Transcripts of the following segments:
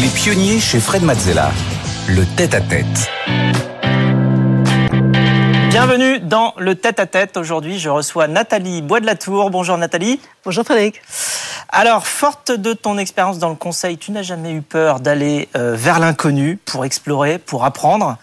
Les pionniers chez Fred Mazzella. Le tête-à-tête. Bienvenue dans le tête-à-tête. Aujourd'hui, je reçois Nathalie Bois de la Tour. Bonjour Nathalie. Bonjour Frédéric. Alors, forte de ton expérience dans le conseil, tu n'as jamais eu peur d'aller euh, vers l'inconnu pour explorer, pour apprendre.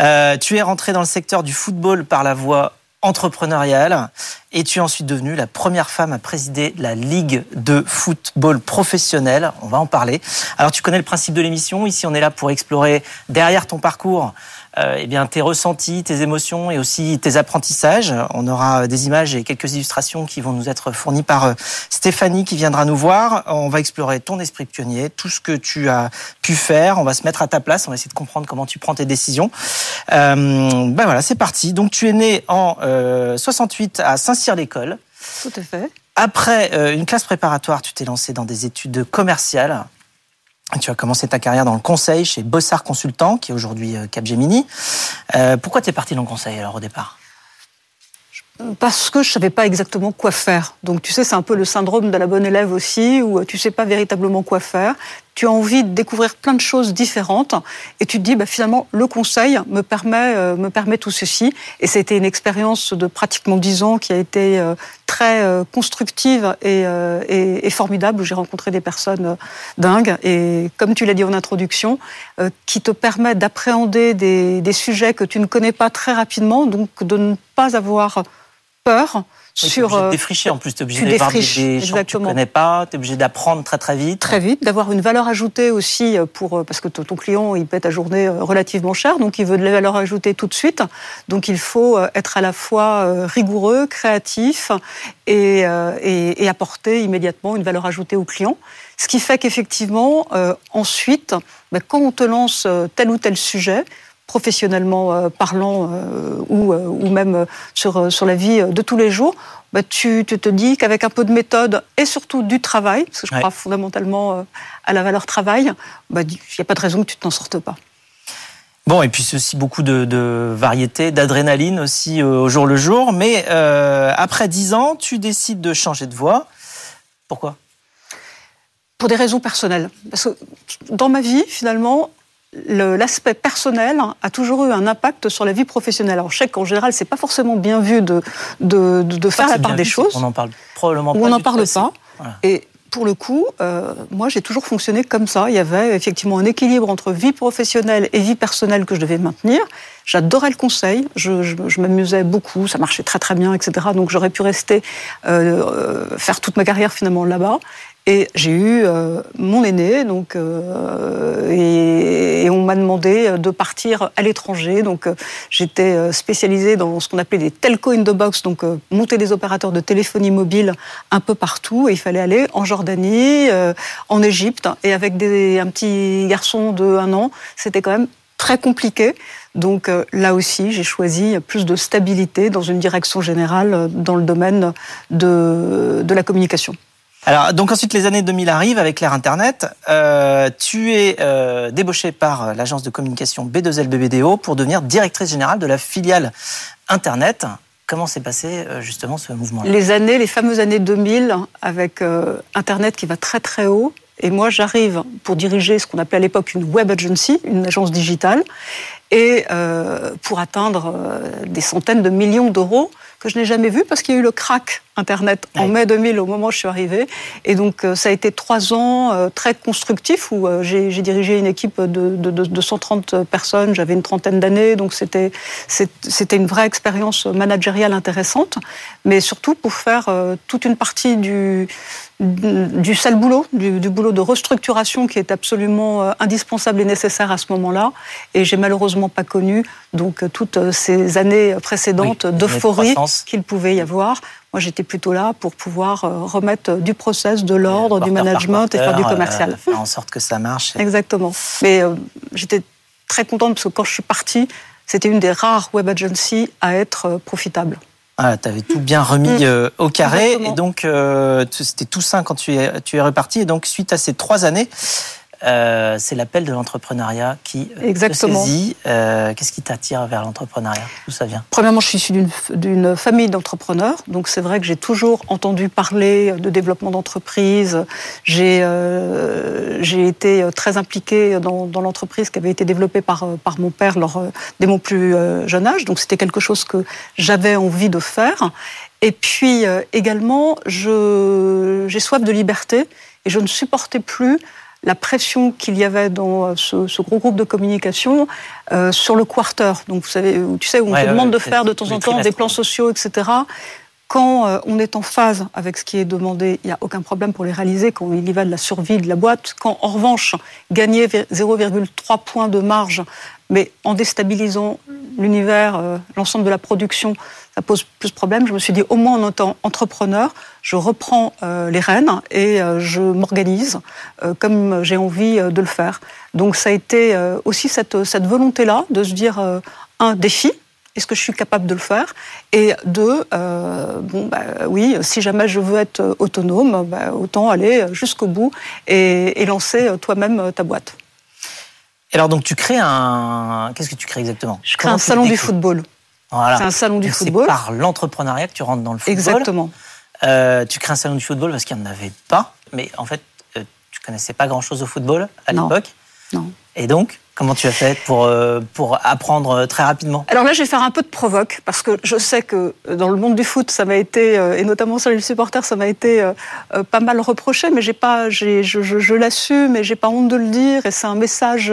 Euh, tu es rentrée dans le secteur du football par la voie entrepreneuriale et tu es ensuite devenue la première femme à présider la Ligue de football professionnel? On va en parler. Alors tu connais le principe de l'émission. Ici, on est là pour explorer derrière ton parcours euh, eh bien, tes ressentis, tes émotions et aussi tes apprentissages. On aura des images et quelques illustrations qui vont nous être fournies par euh, Stéphanie qui viendra nous voir. On va explorer ton esprit pionnier, tout ce que tu as pu faire. On va se mettre à ta place. On va essayer de comprendre comment tu prends tes décisions. Euh, ben voilà, c'est parti. Donc tu es né en 68 à Saint-Cyr-l'École. Tout à fait. Après une classe préparatoire, tu t'es lancé dans des études commerciales. Tu as commencé ta carrière dans le conseil chez Bossard Consultant, qui est aujourd'hui euh, Capgemini. Euh, pourquoi tu es parti dans le conseil alors au départ? Parce que je savais pas exactement quoi faire. Donc tu sais, c'est un peu le syndrome de la bonne élève aussi, où tu sais pas véritablement quoi faire tu as envie de découvrir plein de choses différentes et tu te dis bah, finalement le conseil me permet euh, me permet tout ceci. Et c'était une expérience de pratiquement dix ans qui a été euh, très euh, constructive et, formidable où j'ai rencontré des personnes dingues. Et comme tu l'as dit en introduction qui te permet d'appréhender des sujets que tu ne connais pas très rapidement donc de ne pas avoir peur sur. Tu es obligé de défricher en plus, tu es obligé de voir des, gens que tu ne connais pas, tu es obligé d'apprendre très très vite. Très vite, d'avoir une valeur ajoutée aussi pour euh, parce que ton client il paie ta journée euh, relativement cher, donc il veut de la valeur ajoutée tout de suite. Donc il faut euh, être à la fois rigoureux, créatif et, et, et apporter immédiatement une valeur ajoutée au client. Ce qui fait qu'effectivement, ensuite, ben, quand on te lance tel ou tel sujet, professionnellement euh, parlant euh, ou, euh, ou même sur, sur la vie de tous les jours, bah, tu, tu, te dis qu'avec un peu de méthode et surtout du travail, parce que je crois fondamentalement à la valeur travail, bah, il n'y a pas de raison que tu t'en sortes pas. Bon, et puis c'est aussi beaucoup de, de variété, d'adrénaline aussi au jour le jour. Mais euh, après dix ans, tu décides de changer de voie. Pourquoi? Pour des raisons personnelles. Parce que dans ma vie, finalement, l'aspect personnel a toujours eu un impact sur la vie professionnelle. Alors, je sais qu'en général, c'est pas forcément bien vu de, de, de faire la part des choses. On en parle probablement pas. on n'en parle pas. Et pour le coup, euh, moi, j'ai toujours fonctionné comme ça. Il y avait effectivement un équilibre entre vie professionnelle et vie personnelle que je devais maintenir. J'adorais le conseil, je, je, je m'amusais beaucoup, ça marchait très très bien, etc. Donc j'aurais pu rester euh, euh faire toute ma carrière finalement là-bas. Et j'ai eu euh, mon aîné, donc, euh, et, on m'a demandé de partir à l'étranger. Donc, euh, j'étais spécialisée dans ce qu'on appelait des telco in the box, donc monter des opérateurs de téléphonie mobile un peu partout. Et il fallait aller en Jordanie, en Égypte, et avec des, un petit garçon de un an, c'était quand même très compliqué. Donc là aussi, j'ai choisi plus de stabilité dans une direction générale dans le domaine de, de la communication. Alors, donc ensuite, les années 2000 arrivent avec l'ère Internet. Euh, tu es euh, débauché par l'agence de communication B2L BBDO pour devenir directrice générale de la filiale Internet. Comment s'est passé euh, justement ce mouvement-là? Les années, les fameuses années 2000, avec Internet qui va très très haut. Et moi, j'arrive pour diriger ce qu'on appelait à l'époque une web agency, une agence digitale, et pour atteindre des centaines de millions d'euros que je n'ai jamais vu parce qu'il y a eu le crack Internet en mai 2000 au moment où je suis arrivée. Et donc euh, ça a été trois ans euh, très constructifs où euh, j'ai dirigé une équipe de, de, de 130 personnes, j'avais une trentaine d'années, donc c'était c'était une vraie expérience managériale intéressante, mais surtout pour faire toute une partie du du sale boulot, du, du, boulot de restructuration qui est absolument indispensable et nécessaire à ce moment-là. Et j'ai malheureusement pas connu donc toutes ces années précédentes d'euphorie qu'il pouvait y avoir. Moi, j'étais plutôt là pour pouvoir euh, remettre du process, de l'ordre, du management et faire du commercial. Euh, faire en sorte que ça marche. Exactement. Mais euh, j'étais très contente parce que quand je suis partie, c'était une des rares web agencies à être profitable. Ah, tu avais tout bien remis mm. au carré. Et donc, c'était tout sain quand tu es, tu es reparti. Et donc, suite à ces trois années, euh, c'est l'appel de l'entrepreneuriat qui euh, Exactement. te saisit. Euh, Qu'est-ce qui t'attire vers l'entrepreneuriat? D'où ça vient? Premièrement, je suis issue d'une- famille d'entrepreneurs, donc c'est vrai que j'ai toujours entendu parler de développement d'entreprise. J'ai euh, été très impliquée dans, dans l'entreprise qui avait été développée par, par mon père lors, dès mon plus jeune âge, donc c'était quelque chose que j'avais envie de faire. Et puis également, j'ai soif de liberté et je ne supportais plus la pression qu'il y avait dans euh, ce, ce gros groupe de communication euh, sur le quarter. Donc, vous savez, tu sais, où on Ouais, te demande de faire de temps en temps des plans sociaux, etc. Quand euh, on est en phase avec ce qui est demandé, il n'y a aucun problème pour les réaliser quand il y va de la survie de la boîte. Quand, en revanche, gagner 0,3 points de marge, mais en déstabilisant l'univers, euh, l'ensemble de la production, ça pose plus de problèmes. Je me suis dit, au moins en étant entrepreneur, je reprends euh, les rênes et euh, je m'organise euh, comme j'ai envie de le faire. Donc ça a été aussi cette, cette volonté-là de se dire, un défi, est-ce que je suis capable de le faire? Et deux, euh, bon, bah, oui, si jamais je veux être autonome, bah, autant aller jusqu'au bout et, et lancer toi-même ta boîte. Et alors, donc, tu crées un. Qu'est-ce que tu crées exactement? Je crée un salon du football. Voilà. C'est un salon du Donc, c'est football. par l'entrepreneuriat que tu rentres dans le football. Exactement. Euh, tu crées un salon du football parce qu'il n'y en avait pas, mais en fait, euh, tu connaissais pas grand-chose au football à l'époque. Non. Et donc, comment tu as fait pour, euh, pour apprendre euh, très rapidement? Alors là, je vais faire un peu de provoque, parce que je sais que euh, dans le monde du foot, ça m'a été, et notamment sur les supporters, ça m'a été pas mal reproché, mais j'ai pas, j'ai, je, je, l'assume et j'ai pas honte de le dire, et c'est un message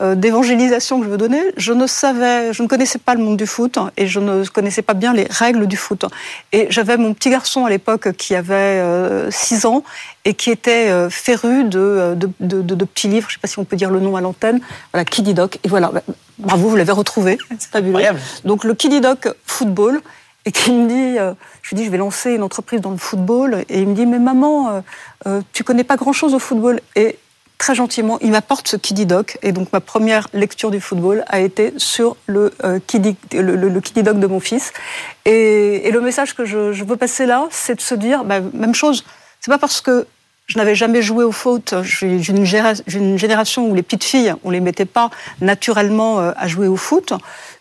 d'évangélisation que je veux donner. Je ne savais, je ne connaissais pas le monde du foot, et je ne connaissais pas bien les règles du foot. Et j'avais mon petit garçon à l'époque qui avait 6 ans, et qui était euh, féru de, de, de, de, petits livres, je ne sais pas si on peut dire le nom à l'antenne, voilà, Kiddy Doc. Et voilà, bah, bravo, vous l'avez retrouvé, c'est fabuleux. Incroyable. Donc le Kiddy Doc football, et qui me dit, euh, je lui dis, je vais lancer une entreprise dans le football, et il me dit, mais maman, euh, euh, tu connais pas grand-chose au football. Et très gentiment, il m'apporte ce Kiddy Doc, et donc ma première lecture du football a été sur le, euh, Kiddy, le, le, le Kiddy Doc de mon fils. Et, et le message que je, je veux passer là, c'est de se dire, bah, même chose, c'est pas parce que je n'avais jamais joué au foot. J'ai une, une génération où les petites filles, on les mettait pas naturellement euh, à jouer au foot,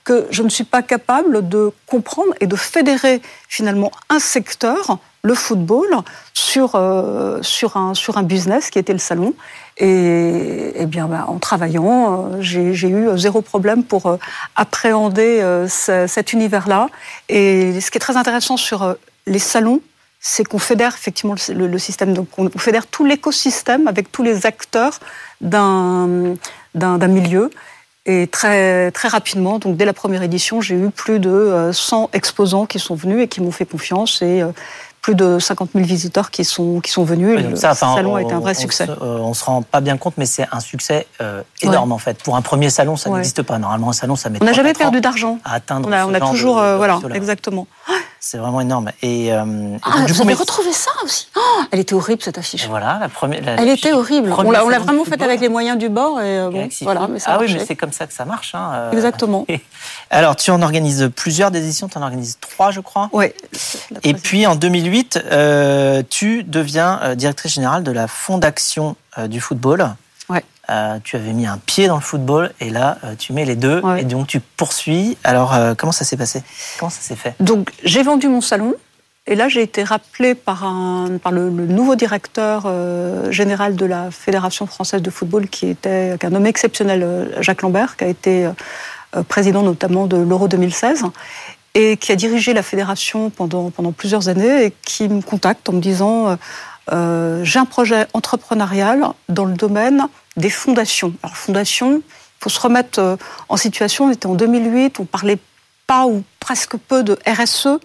que je ne suis pas capable de comprendre et de fédérer finalement un secteur, le football, sur, euh, sur, un, sur un business qui était le salon. Et, et bien, bah, en travaillant, euh, j'ai eu zéro problème pour appréhender ce, cet univers-là. Et ce qui est très intéressant sur les salons, c'est qu'on fédère effectivement le, le, système, donc on fédère tout l'écosystème avec tous les acteurs d'un milieu. Et très, très rapidement, donc dès la première édition, j'ai eu plus de 100 exposants qui sont venus et qui m'ont fait confiance et plus de 50 000 visiteurs qui sont, qui sont venus. Oui, le enfin, salon on, a été un vrai succès. Se, euh, on se rend pas bien compte, mais c'est un succès euh, énorme Ouais. en fait. Pour un premier salon, ça Ouais. n'existe pas. Normalement, un salon, ça met On n'a jamais perdu d'argent. à atteindre. On a, ce on a genre toujours, de- euh, voilà, exactement. C'est vraiment énorme. Et, euh, et Ah, donc, du coup, avez mais- retrouvé ça aussi Oh, Elle était horrible cette et affiche. voilà, la première. la- Elle était horrible. On l'a vraiment faite avec les moyens du bord et euh, bon, voilà, mais ça ah oui, mais c'est comme ça que ça marche. hein, euh. Exactement. Alors, tu en organises plusieurs des éditions, tu en organises trois, je crois. La Et puis en 2008, euh, tu deviens directrice générale de la Fondation du football. Ouais. Euh, tu avais mis un pied dans le football et là, euh, tu mets les deux Ouais. et donc tu poursuis. Alors, euh, comment ça s'est passé? Comment ça s'est fait? Donc j'ai vendu mon salon et là j'ai été rappelée par, un, par le, le nouveau directeur général de la Fédération française de football qui était a nommé exceptionnel Jacques Lambert, qui a été président notamment de l'Euro 2016 et qui a dirigé la fédération pendant, pendant plusieurs années et qui me contacte en me disant euh, j'ai un projet entrepreneurial dans le domaine des fondations. Alors fondation, il faut se remettre euh, en situation. On était en 2008, on parlait pas ou presque peu de RSE.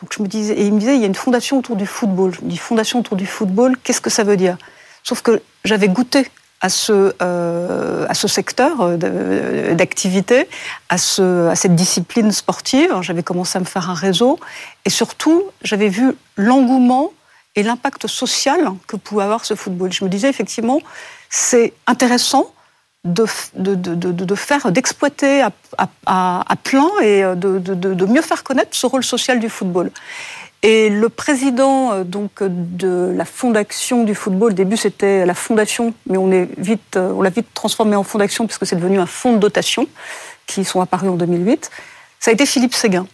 Donc je me disais, et il me disait, il y a une fondation autour du football. Je me dis, fondation autour du football, qu'est-ce que ça veut dire? Sauf que j'avais goûté à ce, euh, à ce secteur euh, d'activité, à, ce, à cette discipline sportive. J'avais commencé à me faire un réseau. Et surtout, j'avais vu l'engouement et l'impact social que pouvait avoir ce football. Je me disais, effectivement, c'est intéressant de, de, de, de, faire, d'exploiter à, à, à, plein et de, de mieux faire connaître ce rôle social du football. Et le président euh, donc de la fondation du football, au début c'était la fondation, mais on est vite, euh, on l'a vite transformé en fondation puisque c'est devenu un fonds de dotation qui sont apparus en 2008. Ça a été Philippe Séguin.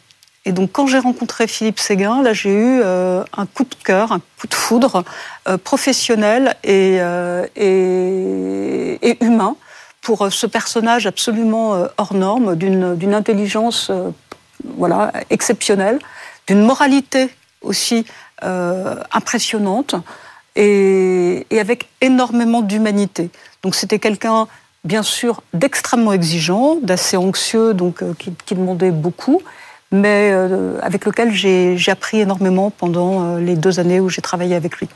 Et donc quand j'ai rencontré Philippe Séguin, là j'ai eu euh, un coup de cœur, un coup de foudre professionnel et, et, et, humain pour ce personnage absolument hors norme, d'une intelligence voilà exceptionnelle d'une moralité aussi euh, impressionnante et, avec énormément d'humanité. Donc c'était quelqu'un, bien sûr, d'extrêmement exigeant, d'assez anxieux, donc euh, qui, demandait beaucoup, mais euh, avec lequel j'ai appris énormément pendant les deux années où j'ai travaillé avec lui.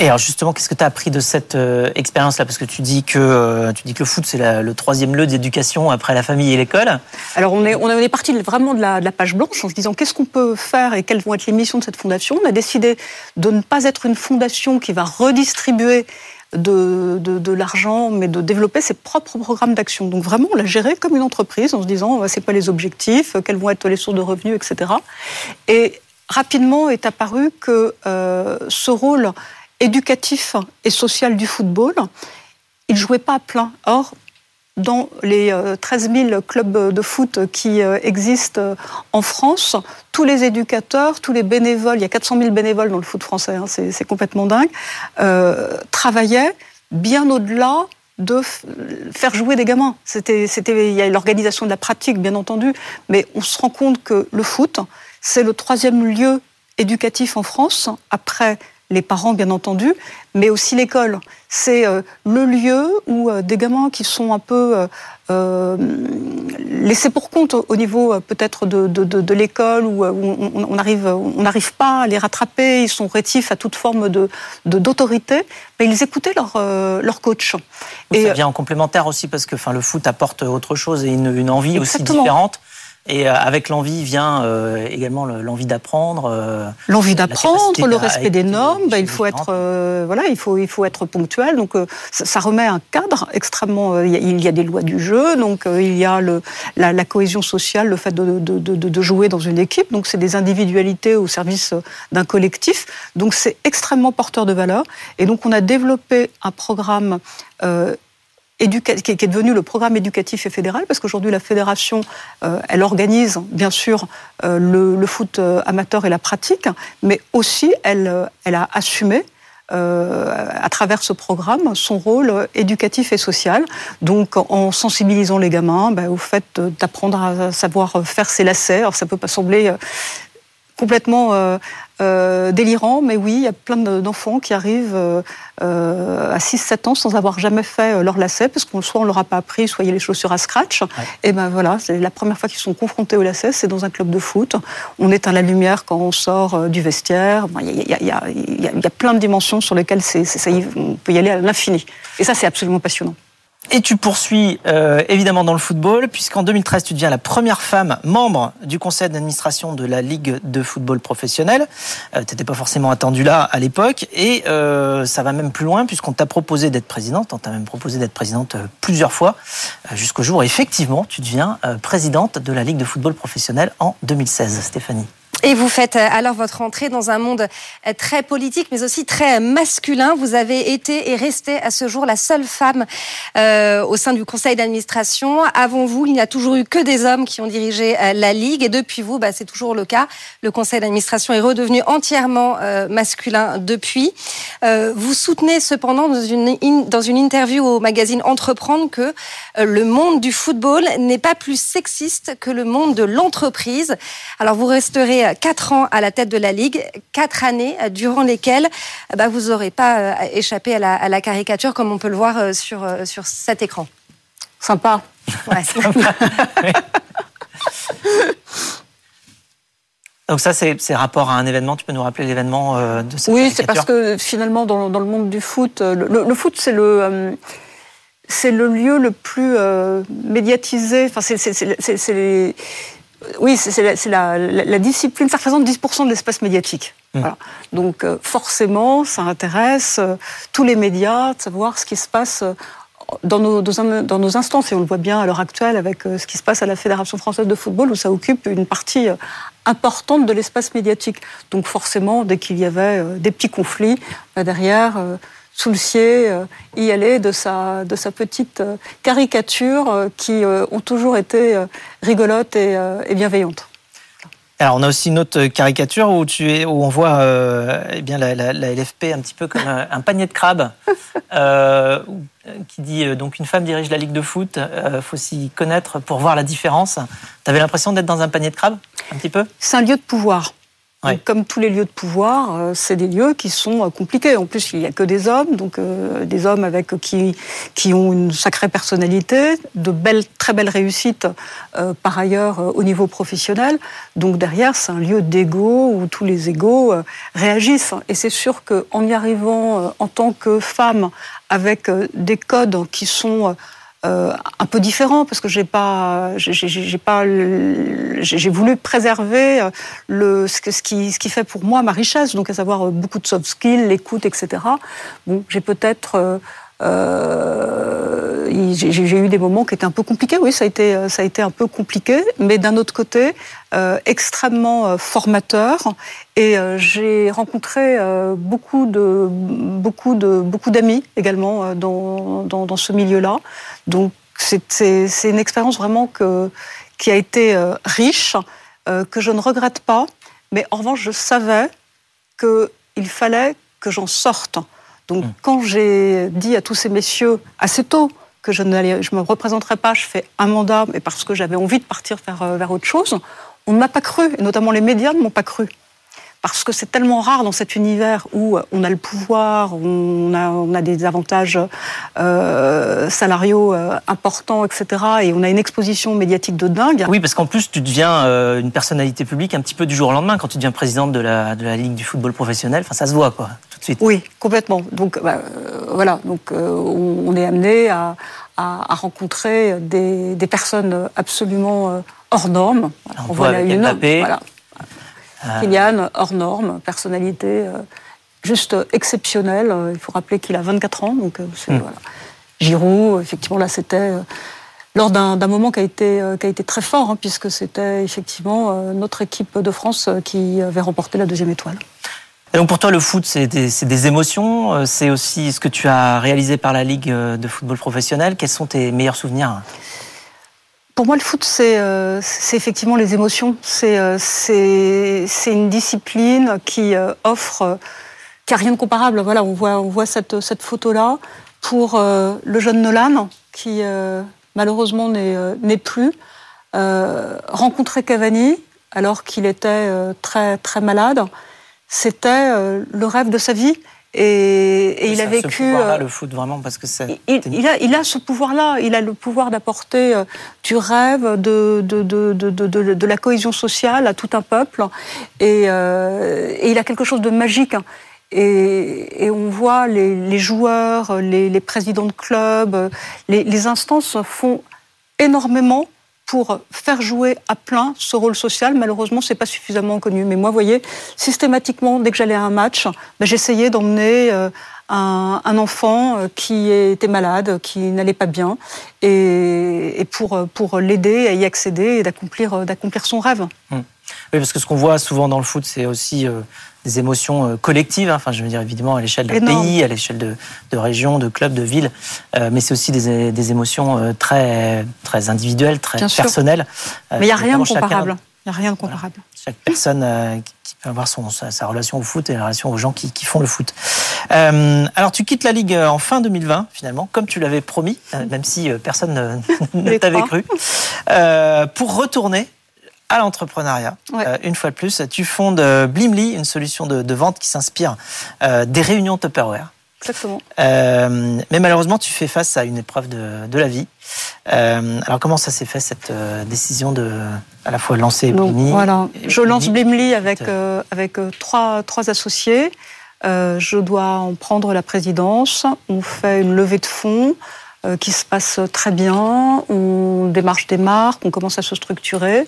Et alors justement, qu'est-ce que tu as appris de cette euh, expérience-là? Parce que tu dis que euh, tu dis que le foot c'est le troisième lieu d'éducation après la famille et l'école. Alors on est on est parti vraiment de la, de la page blanche en se disant qu'est-ce qu'on peut faire et quelles vont être les missions de cette fondation? On a décidé de ne pas être une fondation qui va redistribuer de, l'argent, mais de développer ses propres programmes d'action. Donc vraiment, on l'a géré comme une entreprise en se disant c'est pas les objectifs, quelles vont être les sources de revenus, etc. Et rapidement est apparu que euh, ce rôle éducatif et social du football, il jouait pas à plein. Or, dans les 13 euh, 000 clubs de foot qui euh, existent euh, en France, tous les éducateurs, tous les bénévoles, il y a 400 000 bénévoles dans le foot français, hein, c'est complètement dingue, travaillaient bien au-delà de faire jouer des gamins. C'était, il y a l'organisation de la pratique, bien entendu, mais on se rend compte que le foot, c'est le troisième lieu éducatif en France, après les parents bien entendu, mais aussi l'école. C'est euh, le lieu où euh, des gamins qui sont un peu euh, laissés pour compte au niveau peut-être de, l'école, où, on n'arrive on n'arrive pas à les rattraper, ils sont rétifs à toute forme de d'autorité, mais ils écoutaient leur, leur coach. Et ça vient en complémentaire aussi parce que enfin, le foot apporte autre chose et une, une envie aussi différente. Et euh, avec l'envie vient euh, également l'envie d'apprendre. Euh, l'envie d'apprendre, le respect des normes. Ben, il faut être, voilà, il faut, il faut être ponctuel. Donc, ça, remet un cadre extrêmement. il y a des lois du jeu, donc il y a le, la, cohésion sociale, le fait de, de, de, de jouer dans une équipe. Donc, c'est des individualités au service d'un collectif. Donc, c'est extrêmement porteur de valeur. Et donc, on a développé un programme qui est devenu le programme éducatif et fédéral, parce qu'aujourd'hui la fédération, euh, elle organise bien sûr euh, le, foot euh, amateur et la pratique, mais aussi elle, a assumé à travers ce programme son rôle éducatif et social. Donc en sensibilisant les gamins ben, au fait d'apprendre à savoir faire ses lacets. Alors ça peut pas sembler complètement euh, délirant, mais oui, il y a plein d'enfants qui arrivent euh, à 6-7 ans sans avoir jamais fait leur lacet, parce qu'on soit on leur a pas appris, soit il y a les chaussures à scratch. Et ben voilà, c'est la première fois qu'ils sont confrontés au lacet, c'est dans un club de foot. On éteint la lumière quand on sort du vestiaire. Il y, y, a plein de dimensions sur lesquelles ça, on peut y aller à l'infini. Et ça, c'est absolument passionnant. Et tu poursuis euh, évidemment dans le football, puisqu'en 2013, tu deviens la première femme membre du conseil d'administration de la Ligue de football professionnel. Euh, tu n'étais pas forcément attendu là à l'époque, et euh, ça va même plus loin, puisqu'on t'a proposé d'être présidente, on t'a même proposé d'être présidente euh, plusieurs fois, euh, jusqu'au jour où effectivement tu deviens présidente de la Ligue de football professionnel en 2016. Stéphanie. Et vous faites euh, alors votre entrée dans un monde euh, très politique, mais aussi très masculin. Vous avez été et resté à ce jour la seule femme euh, au sein du conseil d'administration. Avant vous, il n'y a toujours eu que des hommes qui ont dirigé la Ligue. Et depuis vous, bah, c'est toujours le cas. Le conseil d'administration est redevenu entièrement masculin depuis. vous soutenez cependant dans une, dans une interview au magazine Entreprendre que le monde du football n'est pas plus sexiste que le monde de l'entreprise. Alors vous resterez quatre ans à la tête de la Ligue, quatre années durant lesquelles bah, vous n'aurez pas euh, échappé à la, caricature comme on peut le voir euh, sur, euh, sur cet écran. Sympa. Donc ça, c'est rapport à un événement. Tu peux nous rappeler l'événement de cette Oui, c'est parce que finalement, dans, le monde du foot, le, foot, c'est le... c'est le lieu le plus médiatisé. Enfin, c'est oui, c'est la, discipline, ça représente 10% de l'espace médiatique. Mmh. Donc euh, forcément, ça intéresse euh, tous les médias de savoir ce qui se passe euh, dans nos, dans nos instances, et on le voit bien à l'heure actuelle avec ce qui se passe à la Fédération française de football, où ça occupe une partie importante de l'espace médiatique. Donc forcément, dès qu'il y avait des petits conflits, bah, derrière, Soulcier y allait de sa, de sa petite caricature qui ont toujours été rigolotes et, et bienveillantes. Alors, on a aussi une autre caricature où, tu es, où on voit euh, eh bien, la, la, la, LFP un petit peu comme un, panier de crabes, euh, qui dit euh, donc une femme dirige la ligue de foot, euh, faut s'y connaître pour voir la différence. Tu avais l'impression d'être dans un panier de crabes, un petit peu? C'est un lieu de pouvoir comme tous les lieux de pouvoir, euh, c'est des lieux qui sont euh, compliqués. En plus, il n'y a que des hommes, donc euh, des hommes avec qui qui ont une sacrée personnalité, de belles, très belles réussites par ailleurs au niveau professionnel. Donc derrière, c'est un lieu d'ego où tous les égaux réagissent. Et c'est sûr qu'en y arrivant en tant que femme avec des codes qui sont euh, un peu différent parce que j'ai pas, j'ai pas, j'ai voulu préserver euh, le ce, qui ce qui fait pour moi ma richesse, donc à savoir euh, beaucoup de soft skills, l'écoute, etc. Bon, j'ai peut-être euh, j'ai eu des moments qui étaient un peu compliqués, oui, ça a été, ça a été un peu compliqué, mais d'un autre côté, euh, extrêmement formateur. Et euh, j'ai rencontré beaucoup de, beaucoup de, beaucoup d'amis également dans, dans, dans ce milieu-là. Donc c'est une expérience vraiment que, qui a été riche, que je ne regrette pas, mais en revanche, je savais qu'il fallait que j'en sorte. Donc, mm. quand j'ai dit à tous ces messieurs assez tôt que je ne je me représenterais pas, je fais un mandat, mais parce que j'avais envie de partir vers, euh, vers autre chose, on ne m'a pas cru, et notamment les médias ne m'ont pas cru parce que c'est tellement rare dans cet univers où on a le pouvoir, on a, on a des avantages euh, salariaux euh, importants, etc. Et on a une exposition médiatique de dingue. Oui, parce qu'en plus, tu deviens euh, une personnalité publique un petit peu du jour au lendemain quand tu deviens présidente de la, de la Ligue du football professionnel. Enfin, ça se voit, quoi, tout de suite. Oui, complètement. Donc, bah, voilà. Donc, on, est amené à, à, à rencontrer des, des, personnes absolument hors normes. on, voit, voit une. Voilà ah. Kylian, hors norme, personnalité euh, juste exceptionnelle. Il faut rappeler qu'il a 24 ans, donc euh, hmm. voilà. Giroud, effectivement, là, c'était euh, lors d'un moment qui a été qui a été très fort, hein, puisque c'était effectivement notre équipe de France qui avait remporté la deuxième étoile. Et donc pour toi, le foot, c'est des, des, émotions, c'est aussi ce que tu as réalisé par la Ligue de football professionnel. Quels sont tes meilleurs souvenirs? Pour moi, le foot, c'est euh, effectivement les émotions. C'est euh, une discipline qui euh, offre, qui n'a rien de comparable. Voilà, on voit, cette, cette photo-là pour le jeune Nolan, qui malheureusement n'est plus. rencontrer Cavani, alors qu'il était très, très malade, c'était le rêve de sa vie. Et, et il a vécu. Ce pouvoir-là, euh, le foot, vraiment, parce que c'est. Il, il, a, il a ce pouvoir-là. Il a le pouvoir d'apporter euh, du rêve, de, de, de, de, de, la cohésion sociale à tout un peuple. Et, euh, et il a quelque chose de magique. Hein. Et, et, on voit les, les joueurs, les, les, présidents de clubs, les, les instances font énormément pour faire jouer à plein ce rôle social. Malheureusement, c'est pas suffisamment connu. Mais moi, vous voyez, systématiquement, dès que j'allais à un match, ben, j'essayais d'emmener euh, un, enfant euh, qui était malade, qui n'allait pas bien, et, et pour, l'aider à y accéder et d'accomplir, son rêve. Hum. Oui, parce que ce qu'on voit souvent dans le foot, c'est aussi euh, des émotions euh, collectives. Hein. Enfin, je veux dire évidemment à l'échelle de pays, à l'échelle de, de régions, de clubs, de villes, euh, mais c'est aussi des, des, émotions euh, très très individuelles, très personnelles. mais il n'y a rien de comparable. Il n'y a rien de comparable. Chaque personne qui peut avoir son, sa, relation au foot et la relation aux gens qui, qui font le foot. Euh, alors, tu quittes la Ligue en fin 2020, finalement, comme tu l'avais promis, même si personne ne, t'avait cru, euh, pour retourner à l'entrepreneuriat. Euh, une fois de plus, tu fondes euh, Blimly, une solution de, vente qui s'inspire euh, des réunions Tupperware. Exactement. mais malheureusement, tu fais face à une épreuve de, la vie. alors, comment ça s'est fait cette décision de à la fois lancer Blimly Voilà, je lance Blimly avec avec trois trois associés. je dois en prendre la présidence. On fait une levée de fonds. Euh, qui se passe très bien. On démarche des marques, on commence à se structurer.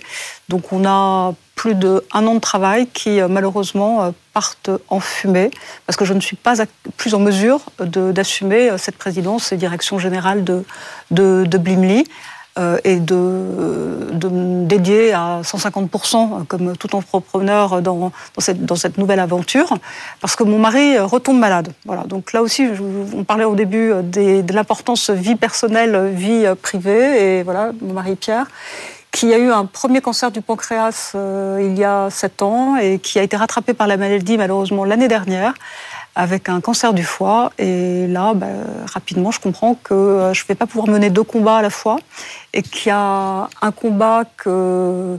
Donc on a plus d'un an de travail qui euh, malheureusement euh, partent en fumée parce que je ne suis pas plus en mesure d'assumer cette présidence et direction générale de, de, de Blimley. Euh, et de, me dédier à 150% comme tout entrepreneur dans, cette, nouvelle aventure, parce que mon mari retombe malade. Voilà. Donc là aussi, on parlait au début de l'importance vie personnelle, vie privée, et voilà, mon mari Pierre qui a eu un premier cancer du pancréas euh, il y a sept ans et qui a été rattrapé par la maladie malheureusement l'année dernière avec un cancer du foie. Et là, bah, rapidement, je comprends que euh, je ne vais pas pouvoir mener deux combats à la fois et qu'il y a un combat que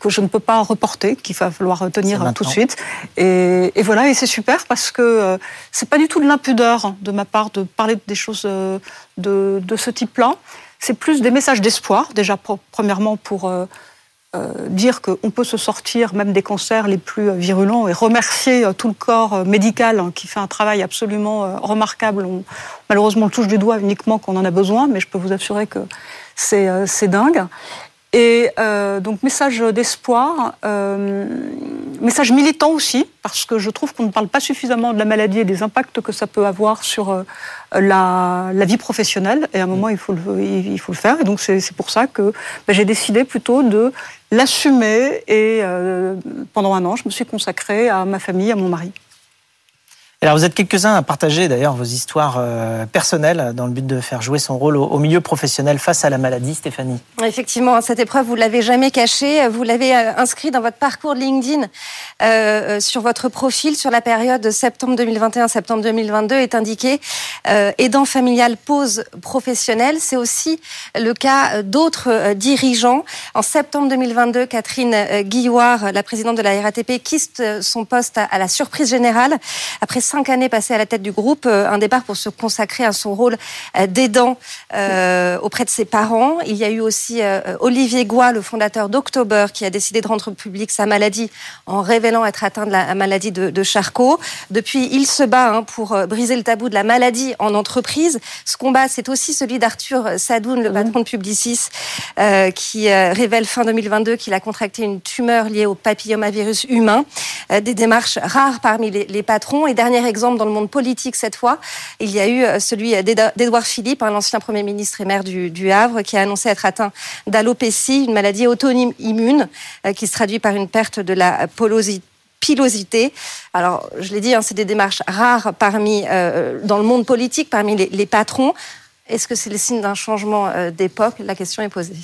que je ne peux pas reporter, qu'il va falloir tenir tout de suite. Et, et voilà, et c'est super parce que euh, c'est pas du tout de l'impudeur de ma part de parler des choses de, de ce type-là c'est plus des messages d'espoir, déjà premièrement pour euh, euh, dire qu'on peut se sortir même des cancers les plus euh, virulents et remercier tout le corps médical hein, qui fait un travail absolument remarquable. On, malheureusement, on touche du doigt uniquement quand on en a besoin, mais je peux vous assurer que c'est dingue. Et euh, donc message d'espoir, euh, message militant aussi, parce que je trouve qu'on ne parle pas suffisamment de la maladie et des impacts que ça peut avoir sur euh, la, la, vie professionnelle. Et à un moment, il faut le, il faut le faire. Et donc c'est pour ça que ben, j'ai décidé plutôt de l'assumer. Et euh, pendant un an, je me suis consacrée à ma famille, à mon mari. Alors vous êtes quelques-uns à partager d'ailleurs vos histoires euh, personnelles dans le but de faire jouer son rôle au, milieu professionnel face à la maladie, Stéphanie. Effectivement, cette épreuve, vous l'avez jamais cachée, vous l'avez euh, inscrit dans votre parcours LinkedIn euh, sur votre profil sur la période septembre 2021-septembre 2022 est indiqué aidant familial pause professionnelle. C'est aussi le cas d'autres dirigeants. En septembre 2022, Catherine Guilloire, la présidente de la RATP, quitte son poste à la surprise générale après cinq années passées à la tête du groupe, euh, un départ pour se consacrer à son rôle euh, d'aidant euh, auprès de ses parents. Il y a eu aussi Olivier Goua, le fondateur d'October, qui a décidé de rendre public sa maladie en révélant être atteint de la maladie de, Charcot. Depuis, il se bat hein, pour briser le tabou de la maladie en entreprise. Ce combat, c'est aussi celui d'Arthur Sadoun, le mmh. patron de Publicis, qui révèle fin 2022 qu'il a contracté une tumeur liée au papillomavirus humain. des démarches rares parmi les, les patrons. Et dernière exemple dans le monde politique cette fois. Il y a eu euh, celui d'Edouard Philippe, un ancien Premier ministre et maire du, Havre, qui a annoncé être atteint d'alopécie, une maladie auto-immune euh, qui se traduit par une perte de la pilosité. Alors, je l'ai dit, hein, c'est des démarches rares parmi, euh, dans le monde politique, parmi les, patrons. Est-ce que c'est le signe d'un changement d'époque? La question est posée.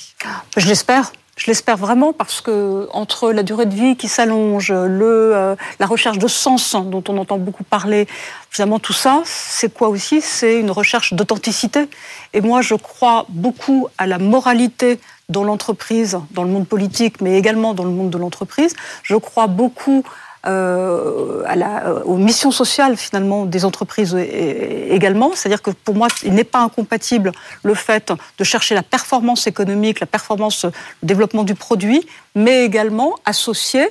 Je l'espère. Je l'espère vraiment parce que entre la durée de vie qui s'allonge, le, euh, la recherche de sens dont on entend beaucoup parler, finalement tout ça, c'est quoi aussi? C'est une recherche d'authenticité. Et moi, je crois beaucoup à la moralité dans l'entreprise, dans le monde politique, mais également dans le monde de l'entreprise. Je crois beaucoup euh, à la, aux missions sociales finalement des entreprises également. C'est-à-dire que pour moi, il n'est pas incompatible le fait de chercher la performance économique, la performance, le développement du produit, mais également associé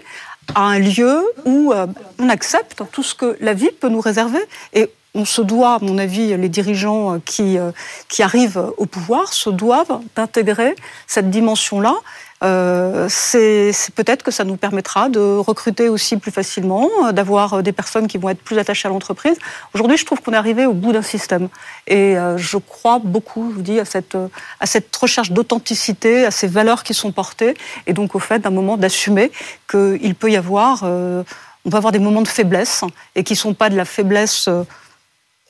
à un lieu où euh, on accepte tout ce que la vie peut nous réserver. Et on se doit, à mon avis, les dirigeants qui, euh, qui arrivent au pouvoir se doivent d'intégrer cette dimension-là euh, c'est peut-être que ça nous permettra de recruter aussi plus facilement, euh, d'avoir euh, des personnes qui vont être plus attachées à l'entreprise. Aujourd'hui, je trouve qu'on est arrivé au bout d'un système. Et je crois beaucoup, je vous dis, à cette, recherche d'authenticité, à ces valeurs qui sont portées, et donc au fait d'un moment d'assumer qu'il peut y avoir, on peut avoir des moments de faiblesse, et qui ne sont pas de la faiblesse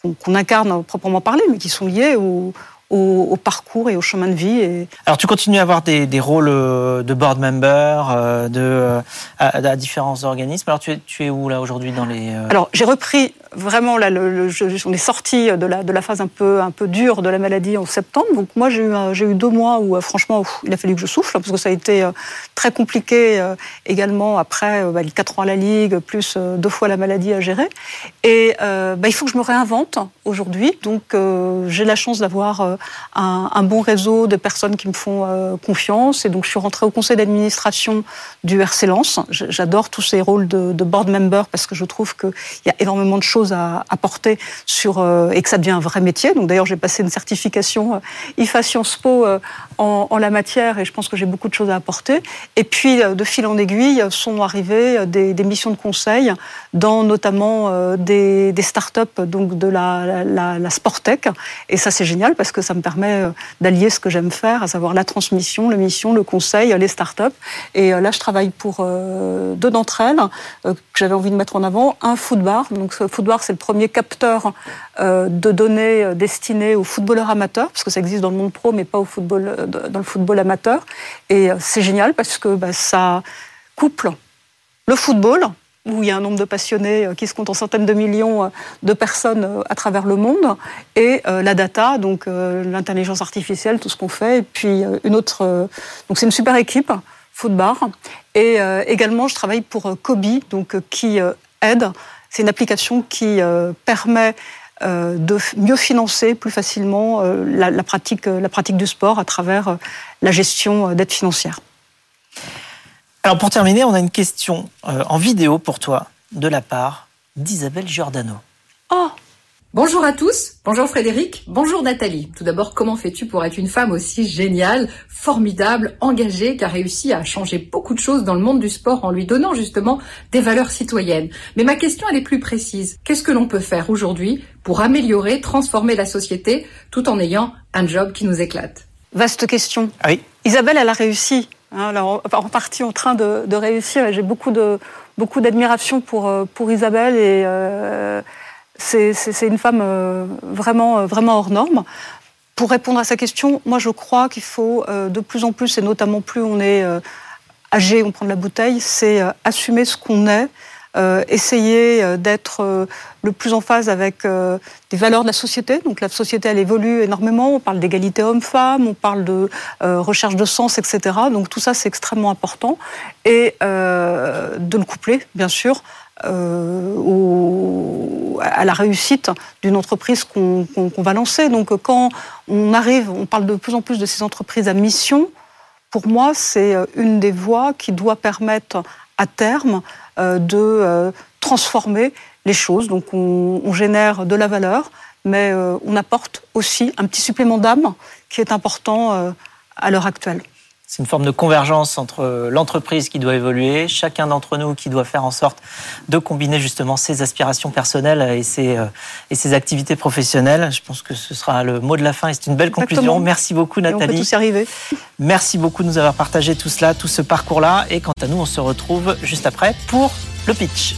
qu'on incarne proprement parler, mais qui sont liés au, au, parcours et au chemin de vie. Et... Alors tu continues à avoir des, des rôles euh, de board member euh, de, euh, à, différents organismes. Alors tu es, tu es où là aujourd'hui dans les... Alors j'ai repris vraiment, on est sorti de la, phase un peu, dure de la maladie en septembre. Donc moi j'ai eu, deux mois où franchement il a fallu que je souffle parce que ça a été très compliqué également après bah, les quatre ans à la Ligue, plus deux fois la maladie à gérer. Et bah, il faut que je me réinvente aujourd'hui. Donc j'ai la chance d'avoir un, bon réseau de personnes qui me font euh, confiance. Et donc, je suis rentrée au conseil d'administration du RC Lens. J'adore tous ces rôles de, board member parce que je trouve qu'il y a énormément de choses à apporter sur et que ça devient un vrai métier. Donc d'ailleurs, j'ai passé une certification IFA Sciences Po en, la matière et je pense que j'ai beaucoup de choses à apporter. Et puis, de fil en aiguille, sont arrivées des, des missions de conseil dans notamment des, des start-up donc de la, la, la Sportec. Et ça, c'est génial parce que ça me permet d'allier ce que j'aime faire, à savoir la transmission, la mission, le conseil, les start-up. Et là, je travaille pour deux d'entre elles que j'avais envie de mettre en avant. Un footbar. Donc, ce footbar, c'est le premier capteur de données destinées aux footballeurs amateurs, parce que ça existe dans le monde pro, mais pas au football, dans le football amateur. Et c'est génial parce que bah, ça couple le football, où il y a un nombre de passionnés qui se compte en centaines de millions de personnes à travers le monde, et la data, donc l'intelligence artificielle, tout ce qu'on fait, et puis une autre. Donc c'est une super équipe, Footbar. Et également, je travaille pour Kobe, donc qui aide. C'est une application qui permet de mieux financer plus facilement la, la, pratique, la pratique du sport à travers la gestion d'aide financière. Alors pour terminer, on a une question en vidéo pour toi de la part d'Isabelle Giordano. Oh Bonjour à tous, bonjour Frédéric, bonjour Nathalie. Tout d'abord, comment fais-tu pour être une femme aussi géniale, formidable, engagée, qui a réussi à changer beaucoup de choses dans le monde du sport en lui donnant justement des valeurs citoyennes? Mais ma question, elle est plus précise. Qu'est-ce que l'on peut faire aujourd'hui pour améliorer, transformer la société tout en ayant un job qui nous éclate? Vaste question. Oui. Isabelle, elle a réussi. Hein, alors, en partie en train de, de réussir. J'ai beaucoup de beaucoup d'admiration pour pour Isabelle et euh, c'est une femme vraiment, vraiment hors norme. Pour répondre à sa question, moi je crois qu'il faut de plus en plus, et notamment plus on est âgé, on prend de la bouteille, c'est assumer ce qu'on est, essayer d'être le plus en phase avec des valeurs de la société. Donc la société, elle évolue énormément. On parle d'égalité homme-femme, on parle de recherche de sens, etc. Donc tout ça, c'est extrêmement important. Et de le coupler, bien sûr, euh, à la réussite d'une entreprise qu'on qu qu va lancer. Donc quand on arrive, on parle de plus en plus de ces entreprises à mission, pour moi, c'est une des voies qui doit permettre à terme euh, de euh, transformer les choses. Donc on, génère de la valeur, mais euh, on apporte aussi un petit supplément d'âme qui est important euh, à l'heure actuelle. C'est une forme de convergence entre l'entreprise qui doit évoluer, chacun d'entre nous qui doit faire en sorte de combiner justement ses aspirations personnelles et ses, et ses activités professionnelles. Je pense que ce sera le mot de la fin et c'est une belle Exactement. conclusion. Merci beaucoup Nathalie. Et on peut tous y arriver. Merci beaucoup de nous avoir partagé tout cela, tout ce parcours-là. Et quant à nous, on se retrouve juste après pour le pitch.